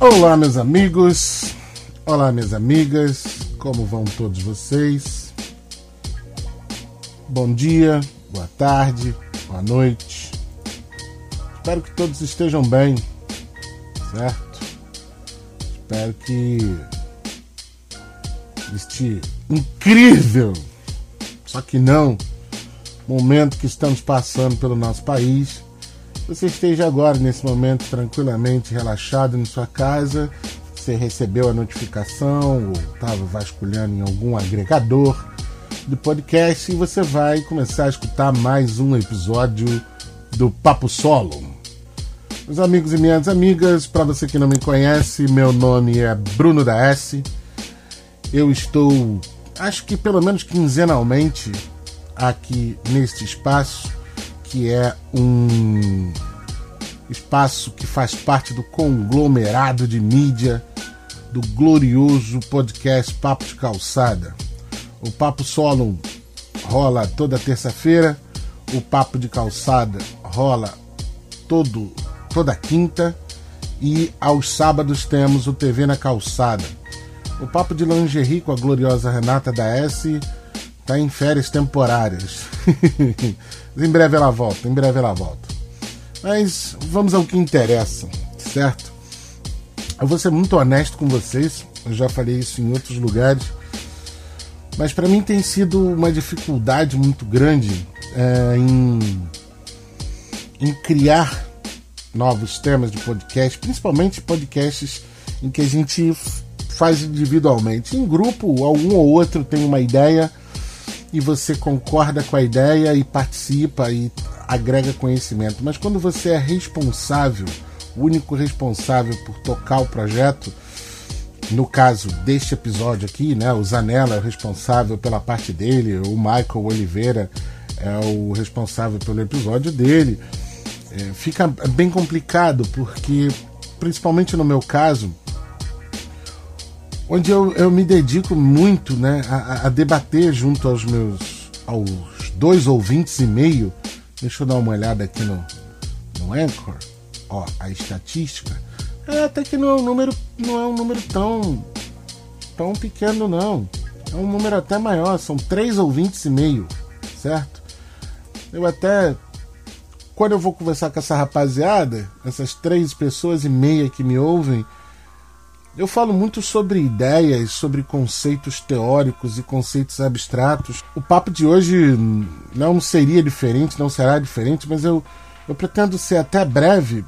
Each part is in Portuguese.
Olá, meus amigos. Olá, minhas amigas. Como vão todos vocês? Bom dia, boa tarde, boa noite. Espero que todos estejam bem, certo? Espero que este incrível, só que não, momento que estamos passando pelo nosso país você esteja agora, nesse momento, tranquilamente relaxado em sua casa, você recebeu a notificação ou estava vasculhando em algum agregador do podcast e você vai começar a escutar mais um episódio do Papo Solo. Meus amigos e minhas amigas, para você que não me conhece, meu nome é Bruno da S. Eu estou, acho que pelo menos quinzenalmente, aqui neste espaço que é um espaço que faz parte do conglomerado de mídia do glorioso podcast Papo de Calçada. O Papo Solo rola toda terça-feira, o Papo de Calçada rola todo toda quinta e aos sábados temos o TV na Calçada. O Papo de Lingerie com a gloriosa Renata da S tá em férias temporárias. em breve ela volta, em breve ela volta. Mas vamos ao que interessa, certo? Eu vou ser muito honesto com vocês, eu já falei isso em outros lugares, mas para mim tem sido uma dificuldade muito grande é, em, em criar novos temas de podcast, principalmente podcasts em que a gente faz individualmente. Em grupo, algum ou outro tem uma ideia e você concorda com a ideia e participa e agrega conhecimento. Mas quando você é responsável, o único responsável por tocar o projeto, no caso deste episódio aqui, né, o Zanella é o responsável pela parte dele, o Michael Oliveira é o responsável pelo episódio dele. É, fica bem complicado porque, principalmente no meu caso, onde eu, eu me dedico muito né, a, a, debater junto aos meus aos dois ouvintes e meio. Deixa eu dar uma olhada aqui no, no Anchor. Ó, a estatística. É, até que não é um número, não é um número tão, tão pequeno, não. É um número até maior, são três ouvintes e meio, certo? Eu até. Quando eu vou conversar com essa rapaziada, essas três pessoas e meia que me ouvem, eu falo muito sobre ideias, sobre conceitos teóricos e conceitos abstratos. O papo de hoje não seria diferente, não será diferente, mas eu, eu pretendo ser até breve,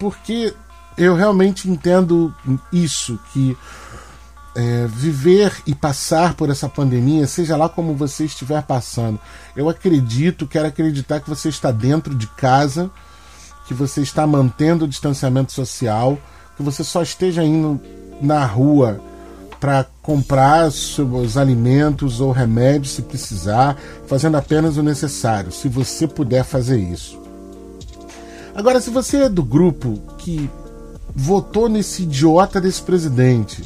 porque eu realmente entendo isso, que é, viver e passar por essa pandemia, seja lá como você estiver passando, eu acredito, quero acreditar que você está dentro de casa, que você está mantendo o distanciamento social, que você só esteja indo na rua para comprar os alimentos ou remédios se precisar, fazendo apenas o necessário, se você puder fazer isso. Agora, se você é do grupo que votou nesse idiota desse presidente,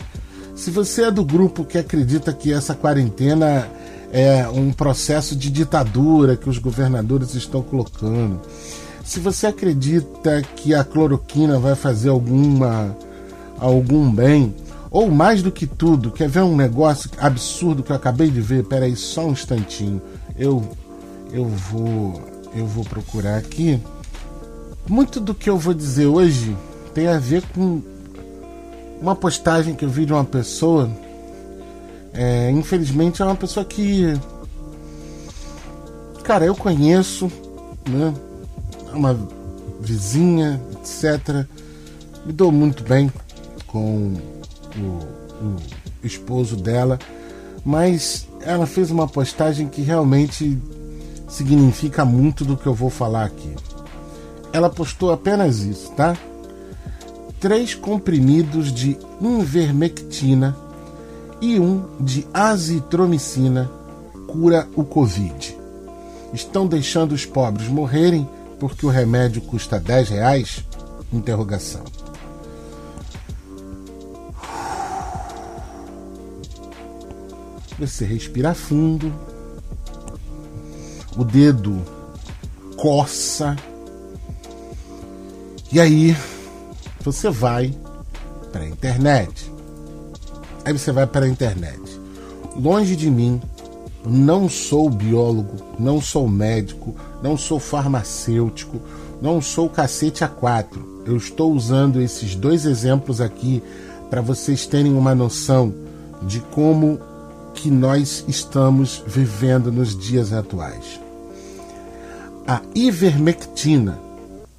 se você é do grupo que acredita que essa quarentena é um processo de ditadura que os governadores estão colocando, se você acredita que a cloroquina vai fazer alguma algum bem, ou mais do que tudo, quer ver um negócio absurdo que eu acabei de ver? Peraí, só um instantinho. Eu eu vou eu vou procurar aqui. Muito do que eu vou dizer hoje tem a ver com uma postagem que eu vi de uma pessoa. É, infelizmente é uma pessoa que cara, eu conheço, né? É uma vizinha, etc. Me dou muito bem com o, o esposo dela, mas ela fez uma postagem que realmente significa muito do que eu vou falar aqui. Ela postou apenas isso, tá? Três comprimidos de invermectina e um de azitromicina cura o Covid. Estão deixando os pobres morrerem porque o remédio custa 10 reais? Interrogação. Você respira fundo, o dedo coça, e aí você vai para a internet. Aí você vai para a internet. Longe de mim, não sou biólogo, não sou médico, não sou farmacêutico, não sou cacete a quatro. Eu estou usando esses dois exemplos aqui para vocês terem uma noção de como que nós estamos vivendo nos dias atuais. A ivermectina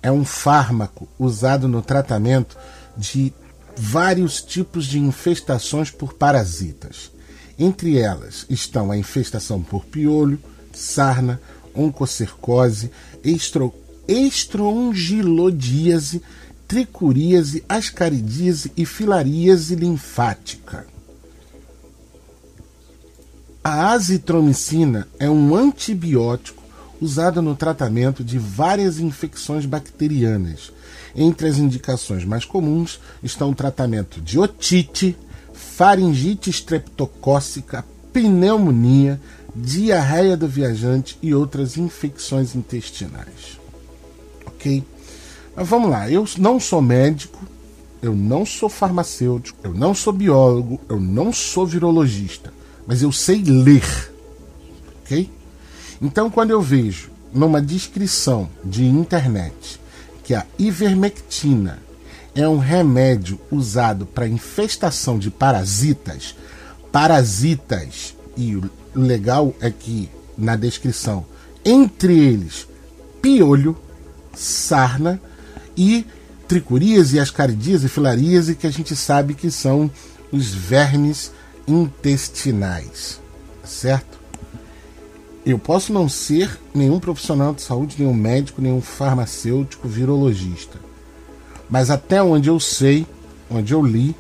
é um fármaco usado no tratamento de vários tipos de infestações por parasitas. Entre elas estão a infestação por piolho, sarna, oncocercose, estro, estrongilodíase, tricuríase, ascaridíase e filaríase linfática. A azitromicina é um antibiótico usado no tratamento de várias infecções bacterianas. Entre as indicações mais comuns estão o tratamento de otite, faringite estreptocócica, pneumonia, diarreia do viajante e outras infecções intestinais. Ok? Mas vamos lá, eu não sou médico, eu não sou farmacêutico, eu não sou biólogo, eu não sou virologista, mas eu sei ler. Ok? Então, quando eu vejo numa descrição de internet que a ivermectina é um remédio usado para infestação de parasitas, parasitas, e o legal é que na descrição, entre eles, piolho, sarna e tricuríase, ascaridíase, filaríase, que a gente sabe que são os vermes intestinais, certo? Eu posso não ser nenhum profissional de saúde, nenhum médico, nenhum farmacêutico, virologista. Mas até onde eu sei, onde eu li,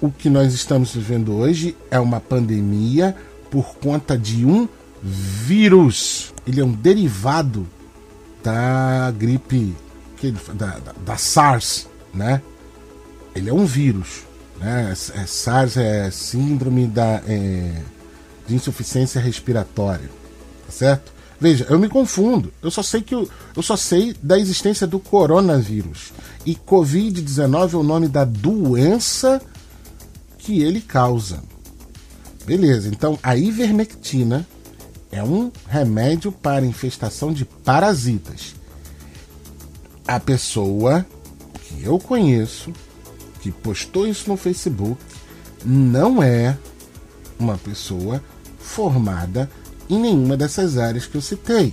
o que nós estamos vivendo hoje é uma pandemia por conta de um vírus. Ele é um derivado da gripe, da, da, da SARS, né? Ele é um vírus. Né? É, SARS é síndrome da. É, de insuficiência respiratória, tá certo? Veja, eu me confundo. Eu só sei que eu, eu só sei da existência do coronavírus e COVID-19 é o nome da doença que ele causa. Beleza? Então a ivermectina é um remédio para infestação de parasitas. A pessoa que eu conheço que postou isso no Facebook não é uma pessoa formada em nenhuma dessas áreas que eu citei.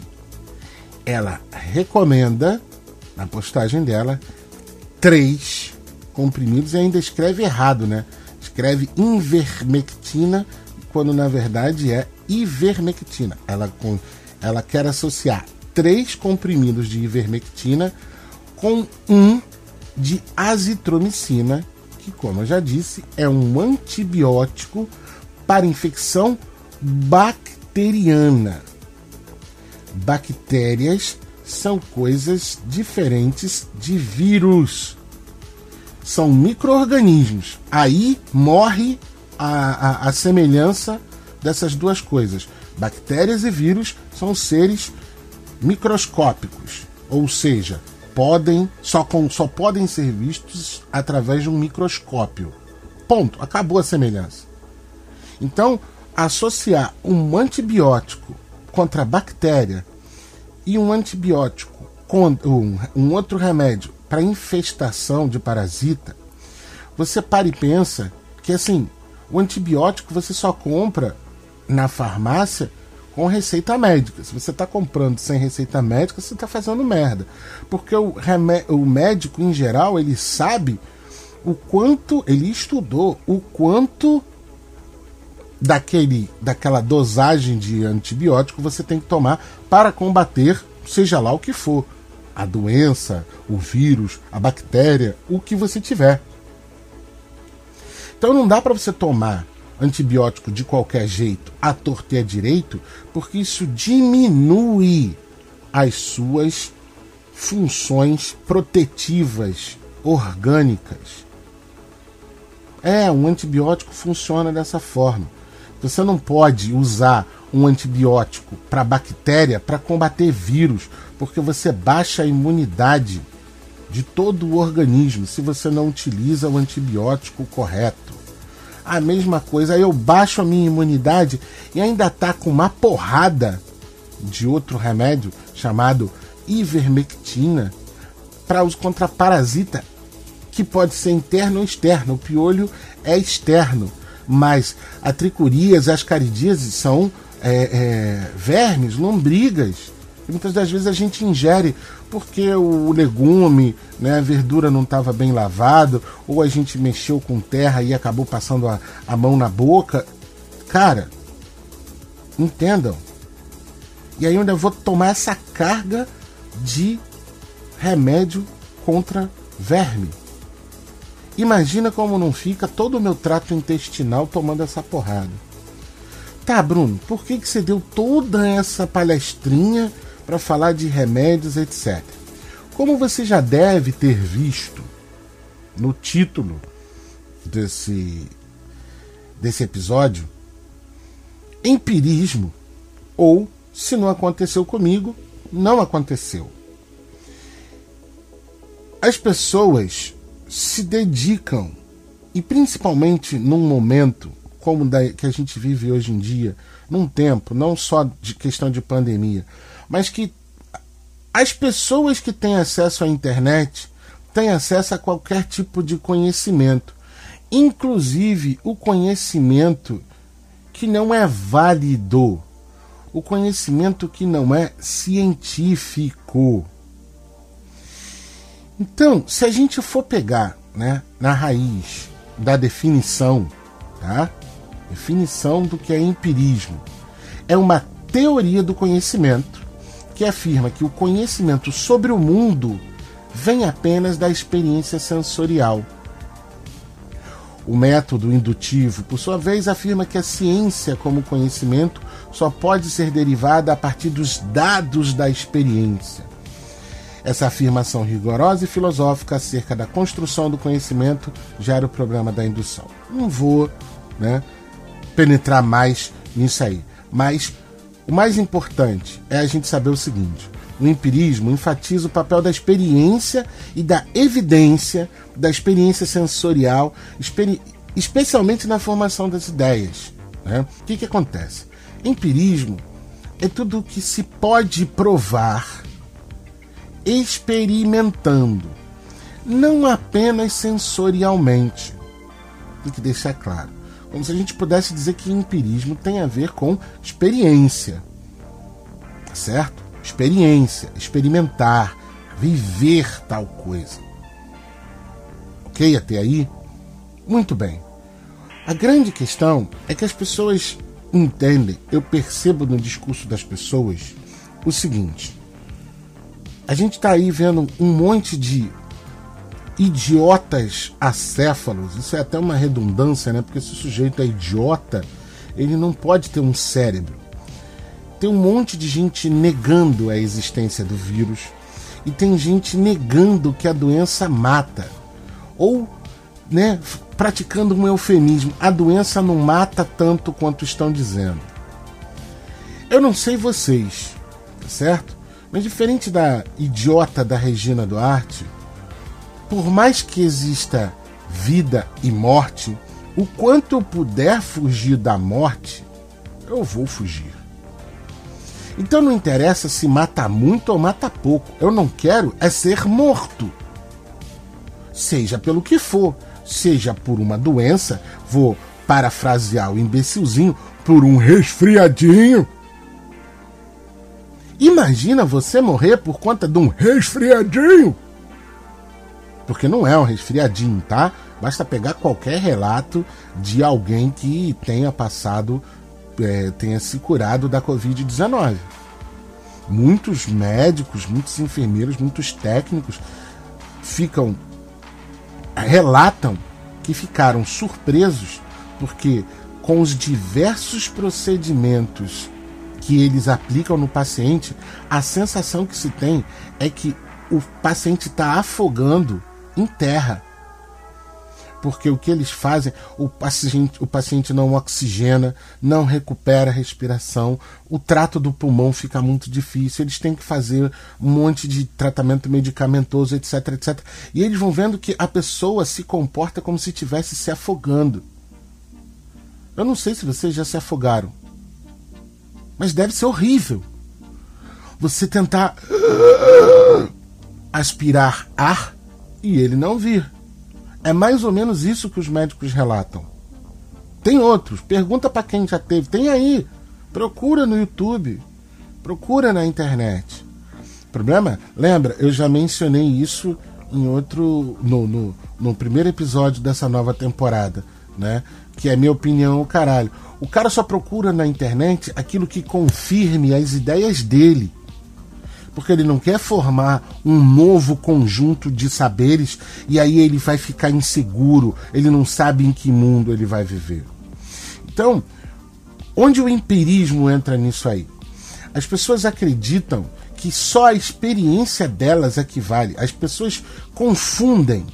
Ela recomenda, na postagem dela, três comprimidos e ainda escreve errado, né? Escreve invermectina, quando na verdade é ivermectina. Ela, ela quer associar três comprimidos de ivermectina com um de azitromicina, que, como eu já disse, é um antibiótico para infecção bacteriana. Bactérias são coisas diferentes de vírus. São micro-organismos. Aí morre a, a, a semelhança dessas duas coisas. Bactérias e vírus são seres microscópicos, ou seja, podem só, com, só podem ser vistos através de um microscópio. Ponto. Acabou a semelhança. Então, associar um antibiótico contra a bactéria e um antibiótico com um, um outro remédio para infestação de parasita, você para e pensa que assim, o antibiótico você só compra na farmácia com receita médica. Se você está comprando sem receita médica, você está fazendo merda. Porque o, o médico, em geral, ele sabe o quanto, ele estudou o quanto daquele, daquela dosagem de antibiótico você tem que tomar para combater, seja lá o que for, a doença, o vírus, a bactéria, o que você tiver. Então não dá para você tomar antibiótico de qualquer jeito, a torta direito, porque isso diminui as suas funções protetivas orgânicas. É, um antibiótico funciona dessa forma. Você não pode usar um antibiótico para bactéria para combater vírus, porque você baixa a imunidade de todo o organismo se você não utiliza o antibiótico correto. A mesma coisa, aí eu baixo a minha imunidade e ainda tá com uma porrada de outro remédio chamado ivermectina para uso contra parasita, que pode ser interno ou externo. O piolho é externo, mas a tricurias, as caridíases são é, é, vermes, lombrigas. E muitas das vezes a gente ingere porque o legume, né, a verdura não estava bem lavado, ou a gente mexeu com terra e acabou passando a, a mão na boca. Cara, entendam. E aí eu ainda vou tomar essa carga de remédio contra verme. Imagina como não fica todo o meu trato intestinal tomando essa porrada. Tá, Bruno, por que, que você deu toda essa palestrinha para falar de remédios, etc? Como você já deve ter visto no título desse, desse episódio, empirismo, ou se não aconteceu comigo, não aconteceu. As pessoas se dedicam, e principalmente num momento como da, que a gente vive hoje em dia, num tempo, não só de questão de pandemia, mas que as pessoas que têm acesso à internet têm acesso a qualquer tipo de conhecimento, inclusive o conhecimento que não é válido, o conhecimento que não é científico. Então, se a gente for pegar né, na raiz da definição, tá? definição do que é empirismo. É uma teoria do conhecimento que afirma que o conhecimento sobre o mundo vem apenas da experiência sensorial. O método indutivo, por sua vez, afirma que a ciência, como conhecimento, só pode ser derivada a partir dos dados da experiência. Essa afirmação rigorosa e filosófica acerca da construção do conhecimento gera o problema da indução. Não vou né, penetrar mais nisso aí. Mas o mais importante é a gente saber o seguinte: o empirismo enfatiza o papel da experiência e da evidência, da experiência sensorial, experi especialmente na formação das ideias. Né? O que, que acontece? Empirismo é tudo o que se pode provar experimentando, não apenas sensorialmente. Tem que deixar claro como se a gente pudesse dizer que empirismo tem a ver com experiência. Certo? Experiência, experimentar, viver tal coisa. Ok até aí? Muito bem. A grande questão é que as pessoas entendem, eu percebo no discurso das pessoas o seguinte: a gente está aí vendo um monte de idiotas acéfalos. Isso é até uma redundância, né? Porque se o sujeito é idiota, ele não pode ter um cérebro. Tem um monte de gente negando a existência do vírus e tem gente negando que a doença mata. Ou, né, praticando um eufemismo, a doença não mata tanto quanto estão dizendo. Eu não sei vocês, tá certo? Mas diferente da idiota da Regina Duarte, por mais que exista vida e morte, o quanto eu puder fugir da morte, eu vou fugir. Então não interessa se mata muito ou mata pouco. Eu não quero é ser morto. Seja pelo que for, seja por uma doença, vou parafrasear o imbecilzinho, por um resfriadinho. Imagina você morrer por conta de um resfriadinho. Porque não é um resfriadinho, tá? Basta pegar qualquer relato de alguém que tenha passado, é, tenha se curado da Covid-19. Muitos médicos, muitos enfermeiros, muitos técnicos ficam relatam que ficaram surpresos porque com os diversos procedimentos que eles aplicam no paciente, a sensação que se tem é que o paciente está afogando em terra. porque o que eles fazem, o paciente, o paciente não oxigena, não recupera a respiração, o trato do pulmão fica muito difícil, eles têm que fazer um monte de tratamento medicamentoso, etc, etc. E eles vão vendo que a pessoa se comporta como se estivesse se afogando. Eu não sei se vocês já se afogaram, mas deve ser horrível. Você tentar aspirar ar e ele não vir. É mais ou menos isso que os médicos relatam. Tem outros, pergunta para quem já teve. Tem aí. Procura no YouTube. Procura na internet. Problema? Lembra, eu já mencionei isso em outro. No, no, no primeiro episódio dessa nova temporada, né? Que é minha opinião, o caralho. O cara só procura na internet aquilo que confirme as ideias dele porque ele não quer formar um novo conjunto de saberes e aí ele vai ficar inseguro, ele não sabe em que mundo ele vai viver. Então, onde o empirismo entra nisso aí? As pessoas acreditam que só a experiência delas é que vale. As pessoas confundem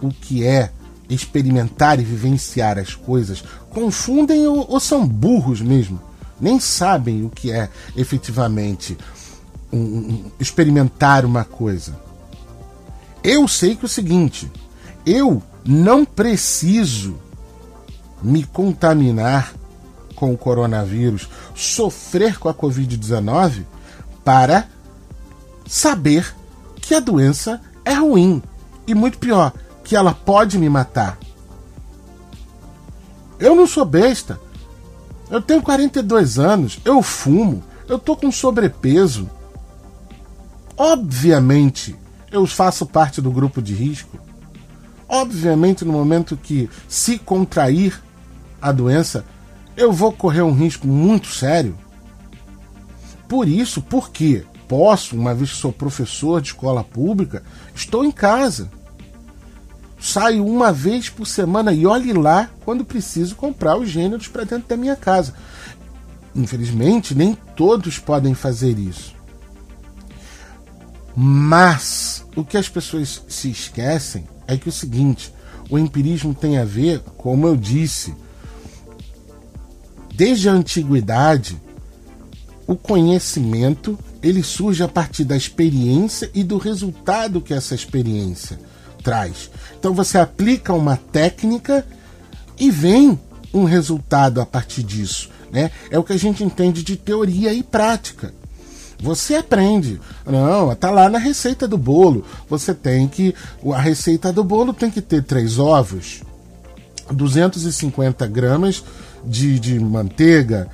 o que é experimentar e vivenciar as coisas, confundem ou, ou são burros mesmo, nem sabem o que é efetivamente um, experimentar uma coisa. Eu sei que é o seguinte, eu não preciso me contaminar com o coronavírus, sofrer com a Covid-19 para saber que a doença é ruim e muito pior, que ela pode me matar. Eu não sou besta. Eu tenho 42 anos, eu fumo, eu tô com sobrepeso. Obviamente, eu faço parte do grupo de risco. Obviamente, no momento que se contrair a doença, eu vou correr um risco muito sério. Por isso, porque posso, uma vez que sou professor de escola pública, estou em casa. Saio uma vez por semana e olhe lá quando preciso comprar os gêneros para dentro da minha casa. Infelizmente, nem todos podem fazer isso. Mas o que as pessoas se esquecem é que o seguinte: o empirismo tem a ver, como eu disse, desde a antiguidade, o conhecimento ele surge a partir da experiência e do resultado que essa experiência traz. Então você aplica uma técnica e vem um resultado a partir disso. Né? É o que a gente entende de teoria e prática. Você aprende. Não, tá lá na receita do bolo. Você tem que. A receita do bolo tem que ter três ovos, 250 gramas de, de manteiga,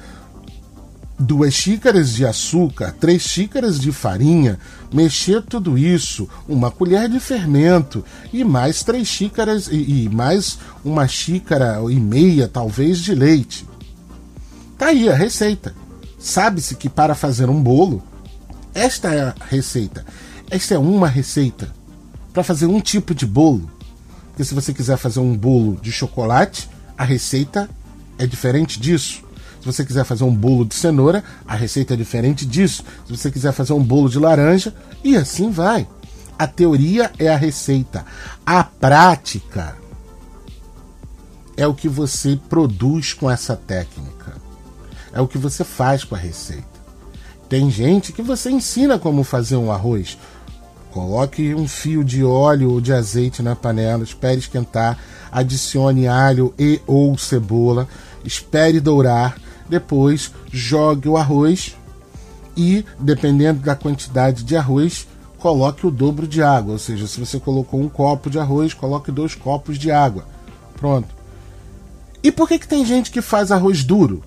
duas xícaras de açúcar, três xícaras de farinha, mexer tudo isso, uma colher de fermento e mais três xícaras e, e mais uma xícara e meia, talvez, de leite. Tá aí a receita. Sabe-se que para fazer um bolo esta é a receita. Esta é uma receita para fazer um tipo de bolo. Porque se você quiser fazer um bolo de chocolate, a receita é diferente disso. Se você quiser fazer um bolo de cenoura, a receita é diferente disso. Se você quiser fazer um bolo de laranja, e assim vai. A teoria é a receita. A prática é o que você produz com essa técnica. É o que você faz com a receita. Tem gente que você ensina como fazer um arroz. Coloque um fio de óleo ou de azeite na panela, espere esquentar, adicione alho e ou cebola, espere dourar, depois jogue o arroz e, dependendo da quantidade de arroz, coloque o dobro de água. Ou seja, se você colocou um copo de arroz, coloque dois copos de água. Pronto. E por que, que tem gente que faz arroz duro?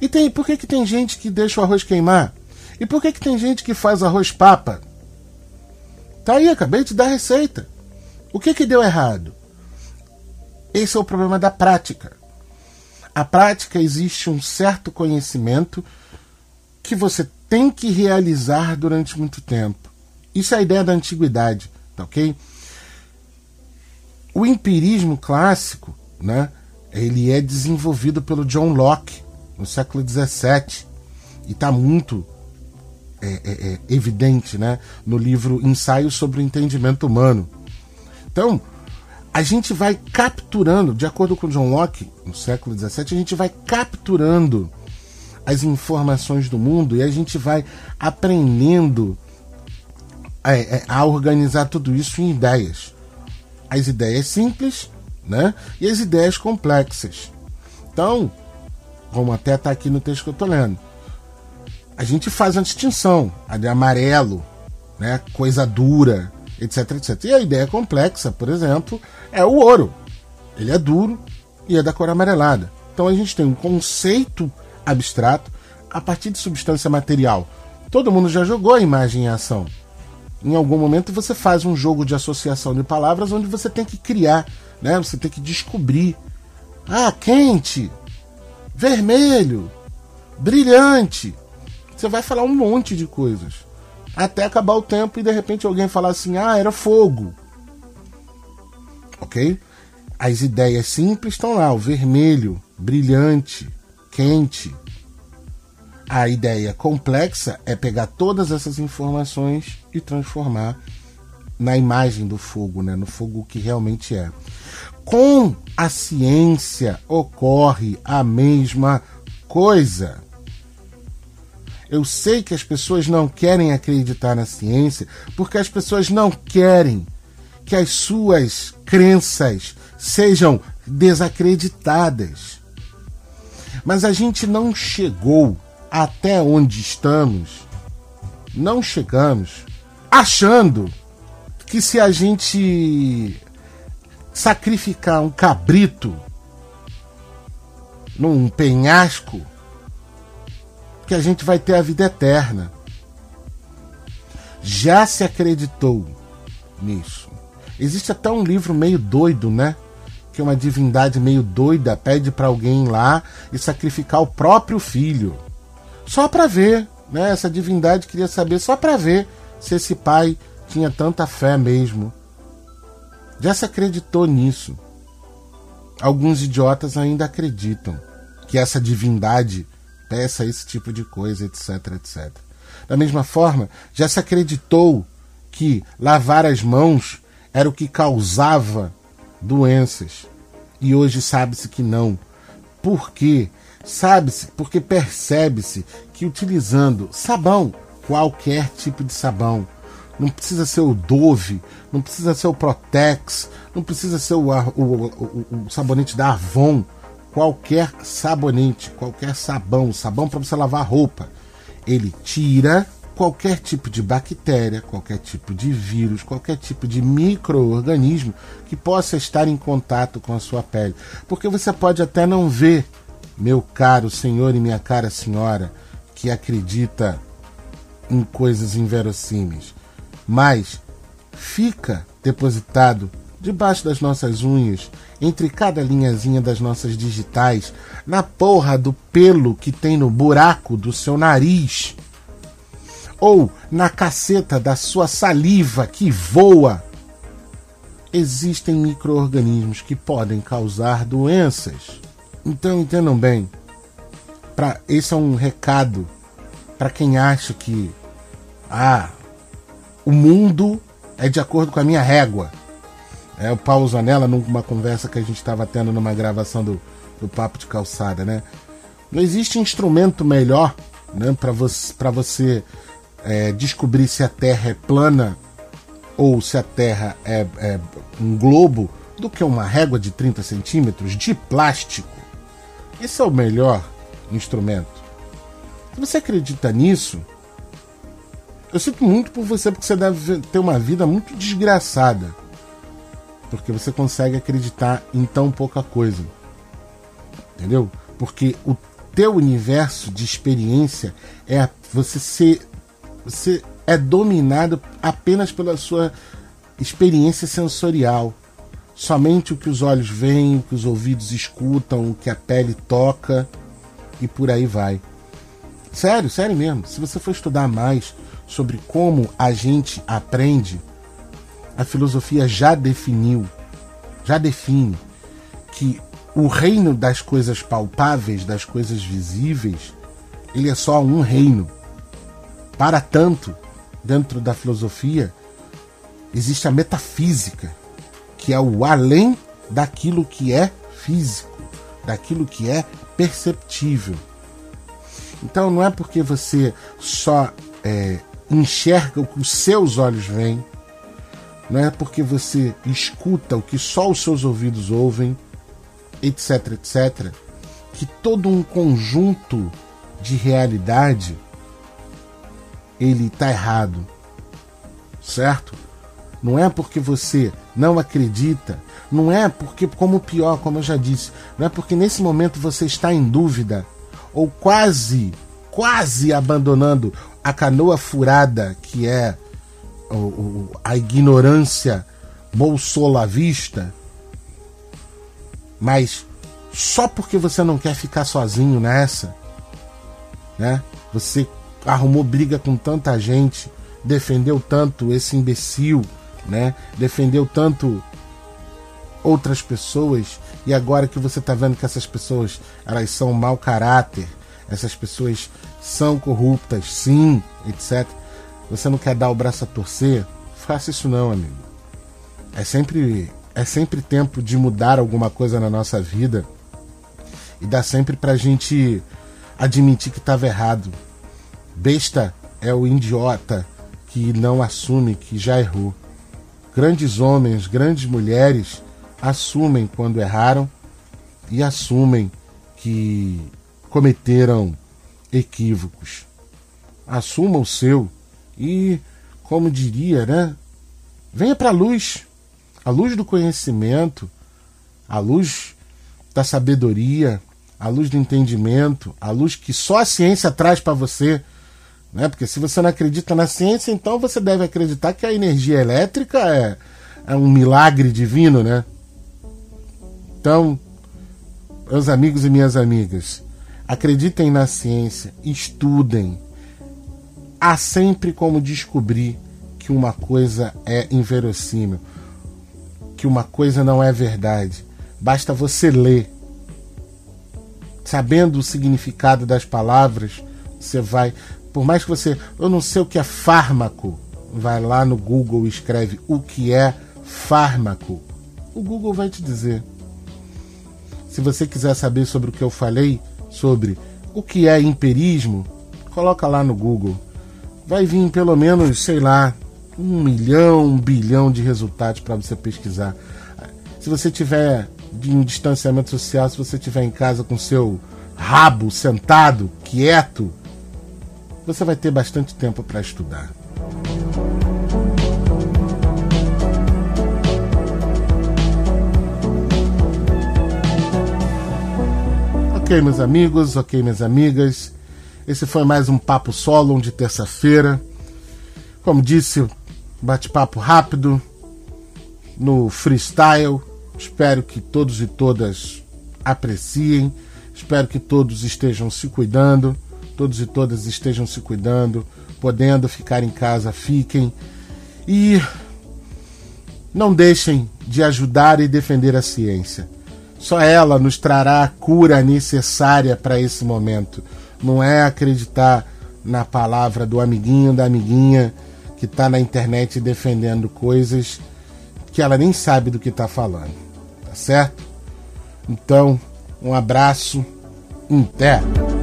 E tem, por que, que tem gente que deixa o arroz queimar? E por que, que tem gente que faz arroz papa? Tá aí, acabei de dar a receita. O que, que deu errado? Esse é o problema da prática. A prática existe um certo conhecimento que você tem que realizar durante muito tempo. Isso é a ideia da antiguidade, tá ok? O empirismo clássico, né, ele é desenvolvido pelo John Locke no século XVII e está muito é, é, é, evidente né, no livro Ensaio sobre o Entendimento Humano. Então, a gente vai capturando, de acordo com John Locke, no século XVII, a gente vai capturando as informações do mundo e a gente vai aprendendo a, é, é, a organizar tudo isso em ideias. As ideias simples né? e as ideias complexas. Então, como até está aqui no texto que eu estou lendo, a gente faz uma distinção, a de amarelo, né? coisa dura, etc, etc. E a ideia complexa, por exemplo, é o ouro. Ele é duro e é da cor amarelada. Então a gente tem um conceito abstrato a partir de substância material. Todo mundo já jogou a imagem em ação. Em algum momento você faz um jogo de associação de palavras onde você tem que criar, né? Você tem que descobrir. Ah, quente, vermelho, brilhante. Você vai falar um monte de coisas. Até acabar o tempo e de repente alguém falar assim: "Ah, era fogo". OK? As ideias simples estão lá, o vermelho, brilhante, quente. A ideia complexa é pegar todas essas informações e transformar na imagem do fogo, né? no fogo que realmente é. Com a ciência ocorre a mesma coisa. Eu sei que as pessoas não querem acreditar na ciência porque as pessoas não querem que as suas crenças sejam desacreditadas. Mas a gente não chegou até onde estamos, não chegamos achando que se a gente sacrificar um cabrito num penhasco, que a gente vai ter a vida eterna. Já se acreditou nisso. Existe até um livro meio doido, né? Que uma divindade meio doida pede para alguém lá e sacrificar o próprio filho. Só para ver, né? Essa divindade queria saber só para ver se esse pai tinha tanta fé mesmo. Já se acreditou nisso. Alguns idiotas ainda acreditam que essa divindade peça esse tipo de coisa, etc, etc. Da mesma forma, já se acreditou que lavar as mãos era o que causava doenças. E hoje sabe-se que não. Por quê? Sabe-se porque percebe-se que utilizando sabão, qualquer tipo de sabão, não precisa ser o Dove, não precisa ser o Protex, não precisa ser o, o, o, o sabonete da Avon, qualquer sabonete, qualquer sabão, sabão para você lavar roupa, ele tira qualquer tipo de bactéria, qualquer tipo de vírus, qualquer tipo de microorganismo que possa estar em contato com a sua pele. Porque você pode até não ver, meu caro senhor e minha cara senhora, que acredita em coisas inverossímeis, mas fica depositado debaixo das nossas unhas, entre cada linhazinha das nossas digitais, na porra do pelo que tem no buraco do seu nariz, ou na caceta da sua saliva que voa. Existem micro-organismos que podem causar doenças. Então entendam bem, pra, esse é um recado para quem acha que ah, o mundo é de acordo com a minha régua. É, o Paulo Zanella, numa conversa que a gente estava tendo numa gravação do, do Papo de Calçada, né? Não existe instrumento melhor né, para você, você é, descobrir se a Terra é plana ou se a Terra é, é um globo do que uma régua de 30 centímetros de plástico. Esse é o melhor instrumento. Se você acredita nisso, eu sinto muito por você, porque você deve ter uma vida muito desgraçada. Porque você consegue acreditar em tão pouca coisa. Entendeu? Porque o teu universo de experiência é você ser. Você é dominado apenas pela sua experiência sensorial. Somente o que os olhos veem, o que os ouvidos escutam, o que a pele toca e por aí vai. Sério, sério mesmo. Se você for estudar mais sobre como a gente aprende, a filosofia já definiu, já define que o reino das coisas palpáveis, das coisas visíveis, ele é só um reino. Para tanto, dentro da filosofia, existe a metafísica, que é o além daquilo que é físico, daquilo que é perceptível. Então não é porque você só é, enxerga o que os seus olhos veem, não é porque você escuta o que só os seus ouvidos ouvem, etc, etc, que todo um conjunto de realidade ele está errado, certo? Não é porque você não acredita, não é porque, como pior, como eu já disse, não é porque nesse momento você está em dúvida ou quase, quase abandonando a canoa furada que é a ignorância bolsolavista, mas só porque você não quer ficar sozinho nessa, né? Você arrumou briga com tanta gente, defendeu tanto esse imbecil, né? Defendeu tanto outras pessoas e agora que você está vendo que essas pessoas elas são mau caráter, essas pessoas são corruptas, sim, etc. Você não quer dar o braço a torcer? Faça isso não, amigo. É sempre é sempre tempo de mudar alguma coisa na nossa vida e dá sempre pra gente admitir que estava errado. Besta é o idiota que não assume que já errou. Grandes homens, grandes mulheres assumem quando erraram e assumem que cometeram equívocos. Assuma o seu e, como diria, né? Venha para a luz, a luz do conhecimento, a luz da sabedoria, a luz do entendimento, a luz que só a ciência traz para você. Né? Porque se você não acredita na ciência, então você deve acreditar que a energia elétrica é, é um milagre divino, né? Então, meus amigos e minhas amigas, acreditem na ciência, estudem. Há sempre como descobrir que uma coisa é inverossímil, que uma coisa não é verdade. Basta você ler sabendo o significado das palavras, você vai. Por mais que você. Eu não sei o que é fármaco. Vai lá no Google e escreve o que é fármaco. O Google vai te dizer. Se você quiser saber sobre o que eu falei, sobre o que é empirismo, coloca lá no Google. Vai vir pelo menos, sei lá, um milhão, um bilhão de resultados para você pesquisar. Se você tiver de um distanciamento social, se você estiver em casa com seu rabo sentado, quieto, você vai ter bastante tempo para estudar. Ok, meus amigos, ok, minhas amigas. Esse foi mais um Papo Solo de terça-feira. Como disse, bate-papo rápido, no freestyle, Espero que todos e todas apreciem. Espero que todos estejam se cuidando, todos e todas estejam se cuidando, podendo ficar em casa, fiquem. E não deixem de ajudar e defender a ciência. Só ela nos trará a cura necessária para esse momento. Não é acreditar na palavra do amiguinho, da amiguinha que está na internet defendendo coisas que ela nem sabe do que está falando certo? Então, um abraço, até!